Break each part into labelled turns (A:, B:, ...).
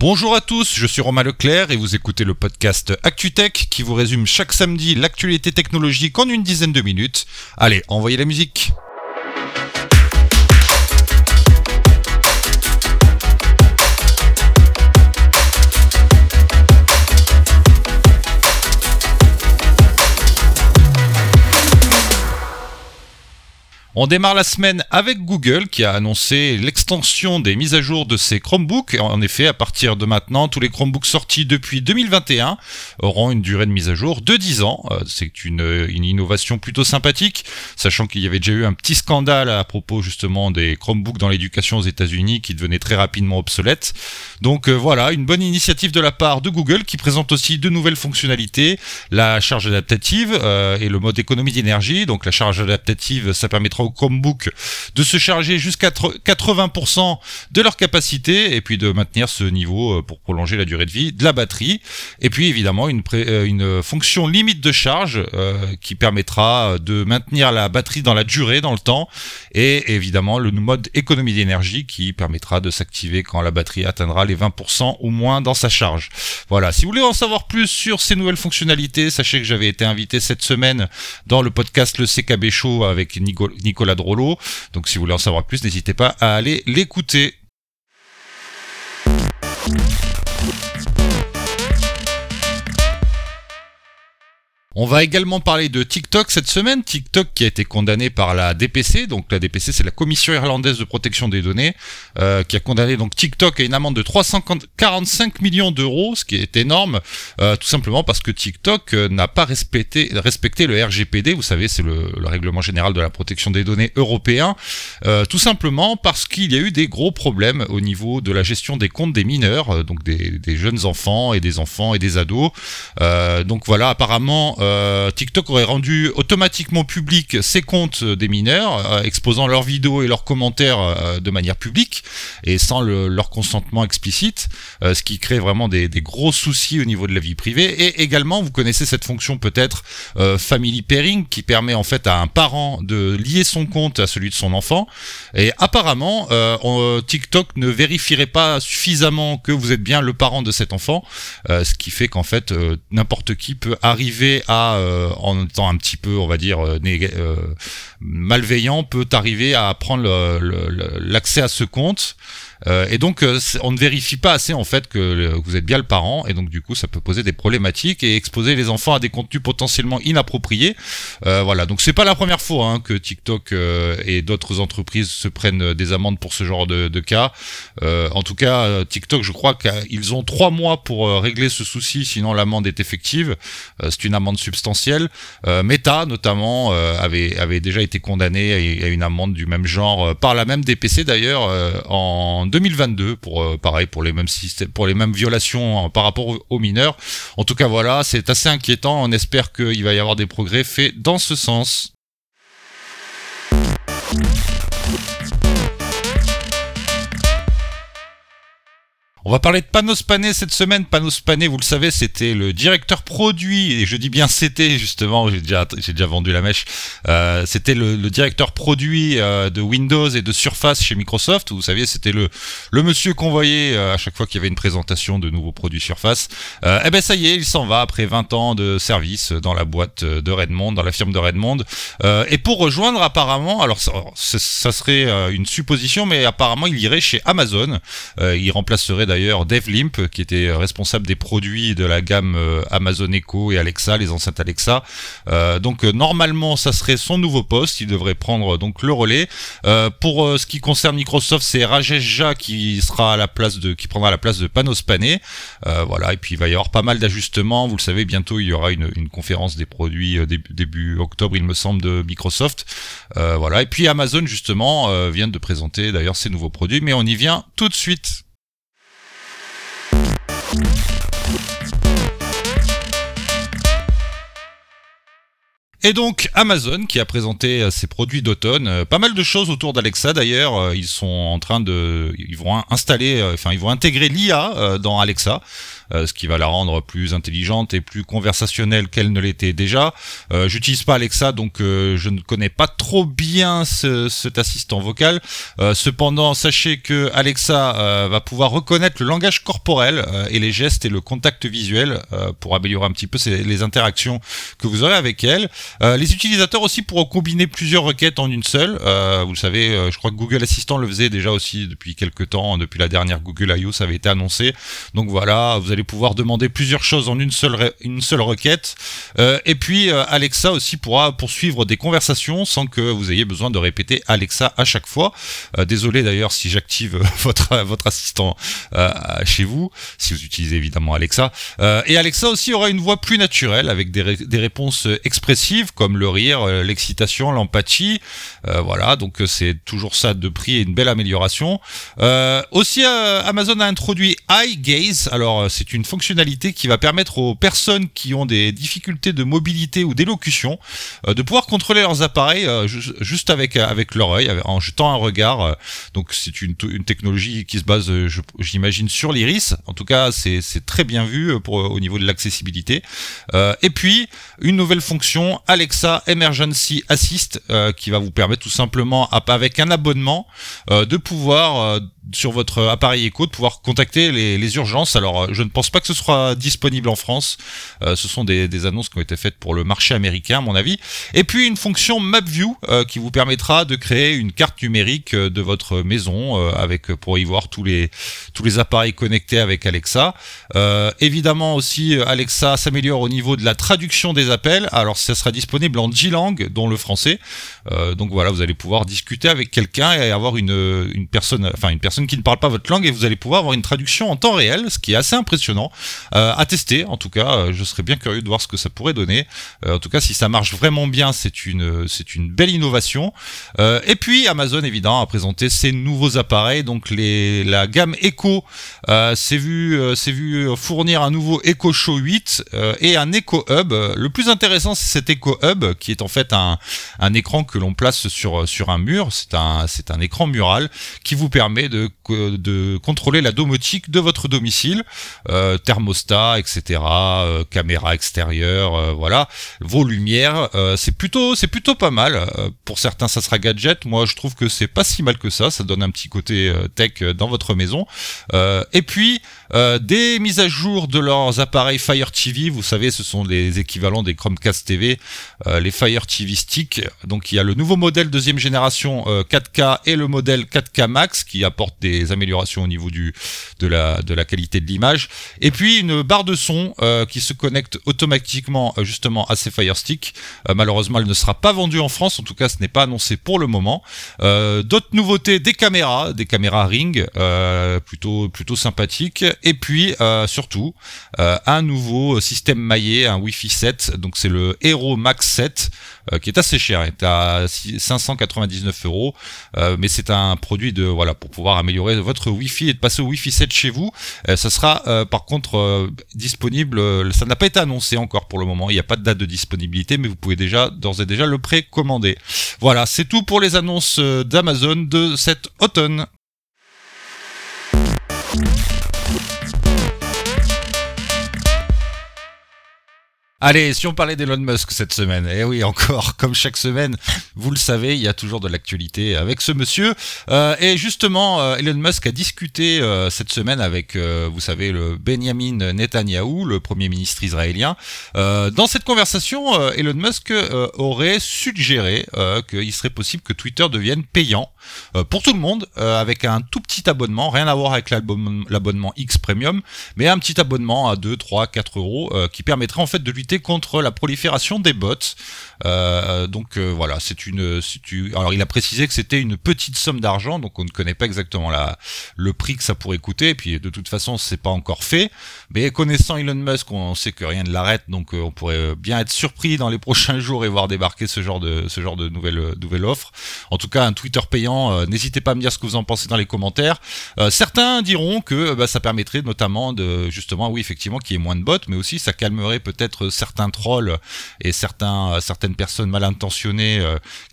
A: Bonjour à tous, je suis Romain Leclerc et vous écoutez le podcast ActuTech qui vous résume chaque samedi l'actualité technologique en une dizaine de minutes. Allez, envoyez la musique. On démarre la semaine avec Google qui a annoncé l'extension des mises à jour de ses Chromebooks. En effet, à partir de maintenant, tous les Chromebooks sortis depuis 2021 auront une durée de mise à jour de 10 ans. Euh, c'est une, innovation plutôt sympathique, sachant qu'il y avait déjà eu un petit scandale à propos justement des Chromebooks dans l'éducation aux États-Unis qui devenaient très rapidement obsolètes. Donc euh, voilà, une bonne initiative de la part de Google qui présente aussi de nouvelles fonctionnalités, la charge adaptative euh, et le mode économie d'énergie. Donc la charge adaptative, ça permettra Chromebook de se charger jusqu'à 80% de leur capacité et puis de maintenir ce niveau euh, pour prolonger la durée de vie de la batterie. Et puis évidemment une, euh, une fonction limite de charge euh, qui permettra de maintenir la batterie dans la durée, dans le temps. Et évidemment le mode économie d'énergie qui permettra de s'activer quand la batterie atteindra les 20% ou moins dans sa charge. Voilà, si vous voulez en savoir plus sur ces nouvelles fonctionnalités, sachez que j'avais été invité cette semaine dans le podcast Le CKB Show avec Nicolas Donc si vous voulez en savoir plus, n'hésitez pas à aller l'écouter. On va également parler de TikTok cette semaine. TikTok qui a été condamné par la DPC, donc la DPC c'est la Commission irlandaise de protection des données, euh, qui a condamné donc TikTok à une amende de 345 millions d'euros, ce qui est énorme, euh, tout simplement parce que TikTok euh, n'a pas respecté, le RGPD, vous savez c'est le, règlement général de la protection des données européen, tout simplement parce qu'il y a eu des gros problèmes au niveau de la gestion des comptes des mineurs, donc des, jeunes enfants et des enfants et des ados. donc voilà, apparemment euh, TikTok aurait rendu automatiquement public ses comptes des mineurs, euh, exposant leurs vidéos et leurs commentaires euh, de manière publique et sans leur consentement explicite, ce qui crée vraiment des, gros soucis au niveau de la vie privée. Et également, vous connaissez cette fonction peut-être Family Pairing qui permet en fait à un parent de lier son compte à celui de son enfant. Et apparemment, TikTok ne vérifierait pas suffisamment que vous êtes bien le parent de cet enfant, ce qui fait qu'en fait n'importe qui peut arriver à euh, en étant un petit peu, on va dire, euh, euh, malveillant, peut arriver à prendre l'accès à ce compte euh, et donc, euh, on ne vérifie pas assez en fait que, vous êtes bien le parent, et donc du coup, ça peut poser des problématiques et exposer les enfants à des contenus potentiellement inappropriés. Euh, voilà, donc c'est pas la première fois hein, que TikTok et d'autres entreprises se prennent des amendes pour ce genre de, de cas. en tout cas, TikTok, je crois qu'ils ont trois mois pour régler ce souci, sinon l'amende est effective. c'est une amende substantielle. Meta, notamment, avait, avait déjà été condamné à une amende du même genre par la même DPC d'ailleurs en 2022 pour euh, pareil pour les mêmes systèmes, pour les mêmes violations hein, par rapport aux, mineurs. En tout cas voilà, c'est assez inquiétant. On espère qu'il va y avoir des progrès faits dans ce sens. On va parler de Panos Pané cette semaine. Panos Pané, vous le savez, c'était le directeur produit, et je dis bien c'était justement, j'ai déjà, vendu la mèche, euh, c'était le, directeur produit euh, de Windows et de Surface chez Microsoft. Vous savez, c'était le, monsieur qu'on voyait euh, à chaque fois qu'il y avait une présentation de nouveaux produits Surface. Eh ben ça y est, il s'en va après 20 ans de service dans la boîte de Redmond, dans la firme de Redmond. et pour rejoindre apparemment, alors ça, ça serait une supposition, mais apparemment il irait chez Amazon. il remplacerait d'ailleurs d'ailleurs Dave Limp, qui était responsable des produits de la gamme euh, Amazon Echo et Alexa, les enceintes Alexa. Euh, donc euh, normalement, ça serait son nouveau poste. Il devrait prendre donc le relais. pour ce qui concerne Microsoft, c'est Rajesh Jha qui sera à la place de, qui prendra la place de Panos Panay. voilà. Et puis il va y avoir pas mal d'ajustements. Vous le savez, bientôt il y aura une, une conférence des produits début, début, octobre, il me semble, de Microsoft. voilà. Et puis Amazon justement vient de présenter d'ailleurs ses nouveaux produits, mais on y vient tout de suite. Et donc Amazon qui a présenté euh, ses produits d'automne, euh, pas mal de choses autour d'Alexa d'ailleurs, euh, ils sont en train de ils vont installer enfin ils vont intégrer l'IA dans Alexa. Ce qui va la rendre plus intelligente et plus conversationnelle qu'elle ne l'était déjà. J'utilise pas Alexa, donc je ne connais pas trop bien cet assistant vocal. cependant, sachez que Alexa va pouvoir reconnaître le langage corporel et les gestes et le contact visuel pour améliorer un petit peu les interactions que vous aurez avec elle. les utilisateurs aussi pourront combiner plusieurs requêtes en une seule. vous le savez, je crois que Google Assistant le faisait déjà aussi depuis quelques temps, depuis la dernière Google I.O. ça avait été annoncé. Donc voilà, vous allez pouvoir demander plusieurs choses en une seule, une seule requête. Euh, et puis euh, Alexa aussi pourra poursuivre des conversations sans que vous ayez besoin de répéter Alexa à chaque fois. Euh, désolé d'ailleurs si j'active votre, votre assistant chez vous, si vous utilisez évidemment Alexa. et Alexa aussi aura une voix plus naturelle avec des, des réponses expressives comme le rire, l'excitation, l'empathie. voilà, donc c'est toujours ça de prix et une belle amélioration. Aussi, Amazon a introduit Eye. Alors, euh, c'est une fonctionnalité qui va permettre aux personnes qui ont des difficultés de mobilité ou d'élocution de pouvoir contrôler leurs appareils juste avec avec leur œil, en jetant un regard. donc, c'est une, une, technologie qui se base, j'imagine, sur l'iris. En tout cas, c'est très bien vu pour au niveau de l'accessibilité. et puis, une nouvelle fonction Alexa Emergency Assist qui va vous permettre tout simplement avec un abonnement de pouvoir sur votre appareil écho de pouvoir contacter les, urgences. Alors, euh, je ne pense pas que ce sera disponible en France. Euh, ce sont des, annonces qui ont été faites pour le marché américain, à mon avis. Et puis une fonction MapView euh, qui vous permettra de créer une carte numérique de votre maison avec pour y voir tous les tous les appareils connectés avec Alexa. évidemment aussi, Alexa s'améliore au niveau de la traduction des appels. Alors, ça sera disponible en 10 langues, dont le français. donc voilà, vous allez pouvoir discuter avec quelqu'un et avoir une une personne, enfin une personne qui ne parle pas votre langue et vous allez pouvoir avoir une traduction en temps réel, ce qui est assez impressionnant euh, à tester. En tout cas, euh, je serais bien curieux de voir ce que ça pourrait donner. Euh, en tout cas, si ça marche vraiment bien, c'est une c'est une belle innovation. et puis Amazon évidemment a présenté ses nouveaux appareils, donc la gamme Echo s'est vu s'est vu fournir un nouveau Echo Show 8 et un Echo Hub. Le plus intéressant, c'est cet Echo Hub qui est en fait un un écran que l'on place sur sur un mur. C'est un c'est un écran mural qui vous permet de de, contrôler la domotique de votre domicile, euh, thermostat, etc., euh, caméra extérieure, euh, voilà, vos lumières, c'est plutôt c'est plutôt pas mal. pour certains, ça sera gadget. Moi, je trouve que c'est pas si mal que ça. Ça donne un petit côté tech dans votre maison. et puis des mises à jour de leurs appareils Fire TV. Vous savez, ce sont les équivalents des Chromecast TV, les Fire TV Stick. Donc, il y a le nouveau modèle deuxième génération 4K et le modèle 4K Max qui apporte des améliorations au niveau du, de, la, de la qualité de l'image. Et puis une barre de son euh, qui se connecte automatiquement euh, justement à ces Fire Stick. Euh, malheureusement, elle ne sera pas vendue en France, en tout cas ce n'est pas annoncé pour le moment. D'autres nouveautés, des caméras, des caméras Ring, plutôt, plutôt sympathiques. Et puis surtout, un nouveau système maillé, un Wi-Fi 7, donc c'est le Hero Max 7. qui est assez cher, est à 599 euros, mais c'est un produit de voilà pour pouvoir améliorer votre Wi-Fi et de passer au Wi-Fi 7 chez vous. Euh, ça sera euh, par contre euh, disponible, ça n'a pas été annoncé encore pour le moment, il n'y a pas de date de disponibilité, mais vous pouvez déjà d'ores et déjà le précommander. Voilà, c'est tout pour les annonces d'Amazon de cet automne. Bye. Allez, si on parlait d'Elon Musk cette semaine, eh oui, encore, comme chaque semaine, vous le savez, il y a toujours de l'actualité avec ce monsieur. Euh, et justement, euh, Elon Musk a discuté euh, cette semaine avec, vous savez, le Benjamin Netanyahou, le premier ministre israélien. dans cette conversation, Elon Musk aurait suggéré qu'il serait possible que Twitter devienne payant pour tout le monde, avec un tout petit abonnement, rien à voir avec l'abonnement X Premium, mais un petit abonnement à 2, 3, 4 euros qui permettrait en fait de lui contre la prolifération des bots. Euh, donc euh, voilà, c'est une, Alors il a précisé que c'était une petite somme d'argent, donc on ne connaît pas exactement la, le prix que ça pourrait coûter. Et puis de toute façon, c'est pas encore fait. Mais connaissant Elon Musk, on sait que rien ne l'arrête, donc euh, on pourrait bien être surpris dans les prochains jours et voir débarquer ce genre de, ce genre de nouvelle, nouvelle offre. En tout cas, un Twitter payant. N'hésitez pas à me dire ce que vous en pensez dans les commentaires. certains diront que bah, ça permettrait notamment de justement, oui effectivement, qu'il y ait moins de bots, mais aussi ça calmerait peut-être certains trolls et certains, certaines personnes mal intentionnées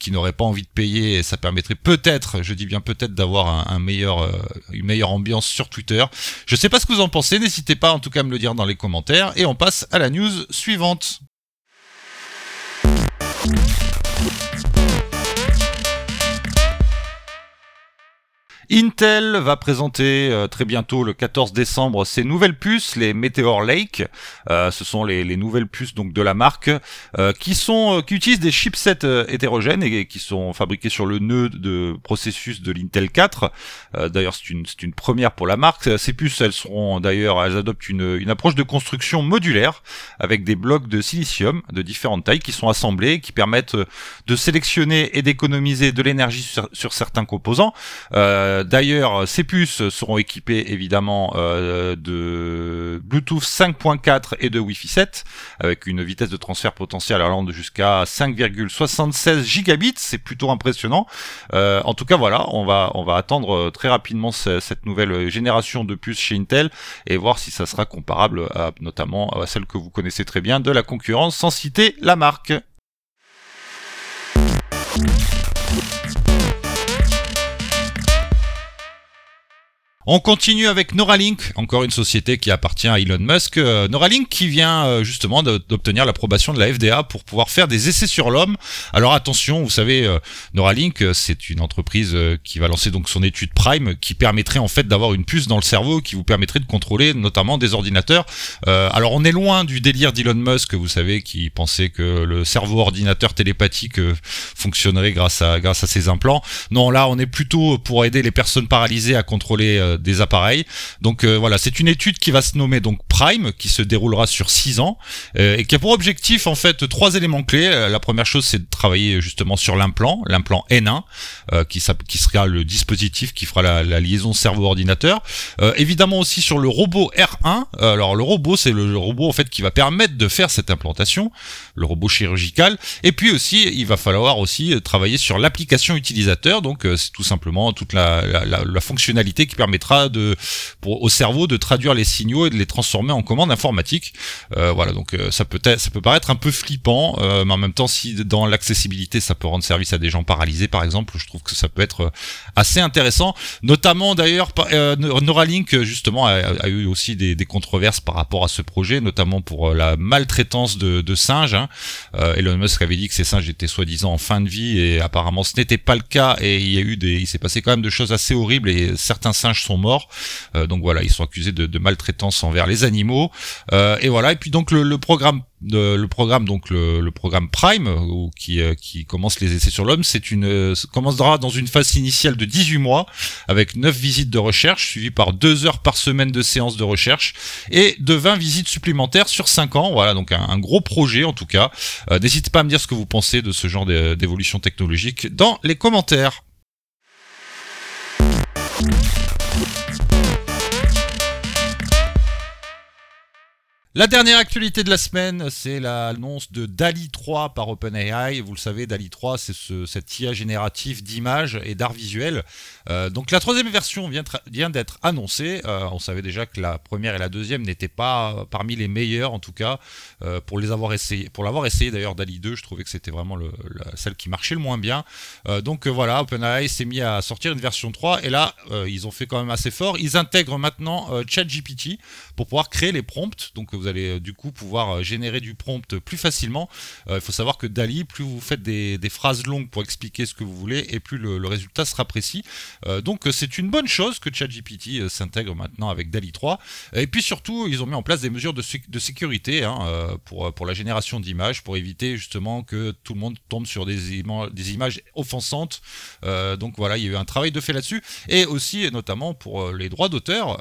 A: qui n'auraient pas envie de payer et ça permettrait peut-être, je dis bien peut-être, d'avoir un, meilleur, une meilleure ambiance sur Twitter. Je sais pas ce que vous en pensez, n'hésitez pas en tout cas à me le dire dans les commentaires et on passe à la news suivante. Intel va présenter euh, très bientôt le 14 décembre ses nouvelles puces, les Meteor Lake. Euh, ce sont les, nouvelles puces donc de la marque euh, qui sont qui utilisent des chipsets hétérogènes et, qui sont fabriqués sur le nœud de processus de l'Intel 4. d'ailleurs, c'est une, une première pour la marque. Ces puces, elles seront d'ailleurs, elles adoptent une, une approche de construction modulaire avec des blocs de silicium de différentes tailles qui sont assemblés, qui permettent de sélectionner et d'économiser de l'énergie sur, sur, certains composants. Euh, d'ailleurs, ces puces seront équipées évidemment euh, de Bluetooth 5.4 et de Wi-Fi 7 avec une vitesse de transfert potentielle allant de jusqu'à 5,76 gigabits. C'est plutôt impressionnant. Euh, en tout cas, voilà, on va on va attendre très rapidement cette nouvelle génération de puces chez Intel et voir si ça sera comparable notamment à celle que vous connaissez très bien de la concurrence, sans citer la marque. On continue avec Neuralink, encore une société qui appartient à Elon Musk. Euh, Neuralink qui vient euh, justement d'obtenir l'approbation de la FDA pour pouvoir faire des essais sur l'homme. Alors attention, vous savez, euh, Neuralink, c'est une entreprise qui va lancer donc son étude Prime, qui permettrait en fait d'avoir une puce dans le cerveau, qui vous permettrait de contrôler notamment des ordinateurs. alors on est loin du délire d'Elon Musk, vous savez, qui pensait que le cerveau ordinateur télépathique fonctionnerait grâce à grâce à ses implants. Non, là on est plutôt pour aider les personnes paralysées à contrôler euh, des appareils. Donc euh, voilà, c'est une étude qui va se nommer donc Prime, qui se déroulera sur 6 ans euh, et qui a pour objectif en fait trois éléments clés. La première chose, c'est de travailler justement sur l'implant, l'implant N1, qui, qui sera le dispositif qui fera la, liaison cerveau-ordinateur. évidemment aussi sur le robot R1. alors le robot, c'est le robot en fait qui va permettre de faire cette implantation, le robot chirurgical. Et puis aussi, il va falloir aussi travailler sur l'application utilisateur. Donc c'est tout simplement toute la, la fonctionnalité qui permettra de pour, au cerveau de traduire les signaux et de les transformer en commandes informatiques. Euh, voilà, donc euh, ça peut être, ça peut paraître un peu flippant, euh, mais en même temps, si dans l'accessibilité, ça peut rendre service à des gens paralysés, par exemple, je trouve que ça peut être assez intéressant. Notamment d'ailleurs, Neuralink justement a, eu aussi des, des, controverses par rapport à ce projet, notamment pour la maltraitance de, de singes. Hein. Elon Musk avait dit que ces singes étaient soi-disant en fin de vie et apparemment ce n'était pas le cas et il y a eu des, il s'est passé quand même de choses assez horribles et certains singes sont morts. Euh, donc voilà, ils sont accusés de, maltraitance envers les animaux. Euh, et voilà. Et puis donc le, programme le programme donc le, programme Prime euh, qui commence les essais sur l'homme, c'est une commencera dans une phase initiale de 18 mois avec 9 visites de recherche suivies par 2 heures par semaine de séances de recherche et de 20 visites supplémentaires sur 5 ans. Voilà, donc un, gros projet en tout cas. N'hésitez pas à me dire ce que vous pensez de ce genre d'évolution technologique dans les commentaires. Thank you. La dernière actualité de la semaine, c'est l'annonce de DALI 3 par OpenAI. Vous le savez, DALI 3, c'est ce, cette IA génératif d'images et d'art visuel. Euh, donc la troisième version vient, d'être annoncée. Euh, on savait déjà que la première et la deuxième n'étaient pas parmi les meilleures, en tout cas, euh, pour les avoir essayé. Pour l'avoir essayé d'ailleurs, DALI 2, je trouvais que c'était vraiment le, celle qui marchait le moins bien. donc voilà, OpenAI s'est mis à sortir une version 3 et là, ils ont fait quand même assez fort. Ils intègrent maintenant ChatGPT pour pouvoir créer les prompts. Donc allez euh, du coup pouvoir euh, générer du prompt plus facilement. Euh, il faut savoir que Dali, plus vous faites des, phrases longues pour expliquer ce que vous voulez, et plus le, résultat sera précis. donc c'est une bonne chose que ChatGPT s'intègre maintenant avec Dali 3. Et puis surtout, ils ont mis en place des mesures de, sécurité hein, pour, la génération d'images, pour éviter justement que tout le monde tombe sur des, des images offensantes. donc voilà, il y a eu un travail de fait là-dessus. Et aussi, notamment pour les droits d'auteur,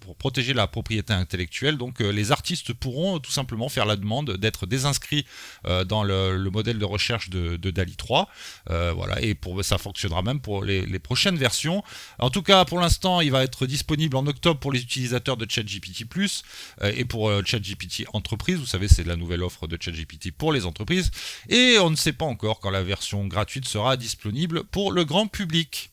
A: pour protéger la propriété intellectuelle. Donc les artistes pourront tout simplement faire la demande d'être désinscrits euh, dans le, modèle de recherche de, DALI 3. Euh, voilà, et pour, ça fonctionnera même pour les, prochaines versions. En tout cas, pour l'instant, il va être disponible en octobre pour les utilisateurs de ChatGPT Plus euh, et pour ChatGPT Entreprise. Vous savez, c'est la nouvelle offre de ChatGPT pour les entreprises. Et on ne sait pas encore quand la version gratuite sera disponible pour le grand public.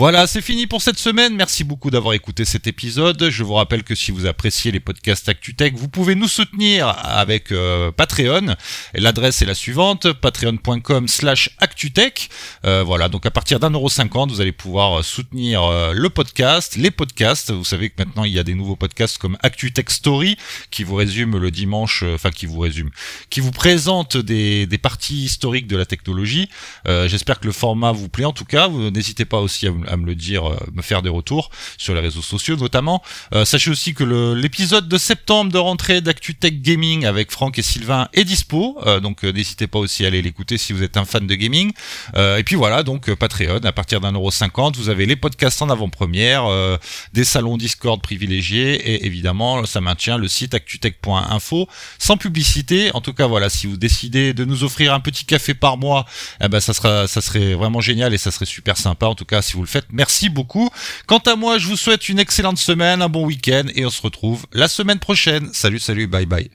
A: Voilà, c'est fini pour cette semaine. Merci beaucoup d'avoir écouté cet épisode. Je vous rappelle que si vous appréciez les podcasts ActuTech, vous pouvez nous soutenir avec euh, Patreon. L'adresse est la suivante, patreon.com slash ActuTech. Euh, voilà, donc à partir d'un euro cinquante, vous allez pouvoir soutenir euh, le podcast, les podcasts. Vous savez que maintenant, il y a des nouveaux podcasts comme ActuTech Story qui vous résume le dimanche, enfin qui vous résume, qui vous présente des, parties historiques de la technologie. J'espère que le format vous plaît en tout cas. N'hésitez pas aussi à, à me le dire, euh, me faire des retours sur les réseaux sociaux notamment. Euh, sachez aussi que l'épisode de septembre de rentrée d'ActuTech Gaming avec Franck et Sylvain est dispo, euh, donc n'hésitez pas aussi à aller l'écouter si vous êtes un fan de gaming. et puis voilà, donc Patreon, à partir d'un euro cinquante, vous avez les podcasts en avant-première, des salons Discord privilégiés et évidemment ça maintient le site actutech.info sans publicité. En tout cas voilà, si vous décidez de nous offrir un petit café par mois, eh ben ça sera, ça serait vraiment génial et ça serait super sympa. En tout cas, si vous le faites, Merci beaucoup. Quant à moi, je vous souhaite une excellente semaine, un bon week-end et on se retrouve la semaine prochaine. Salut, salut, bye bye.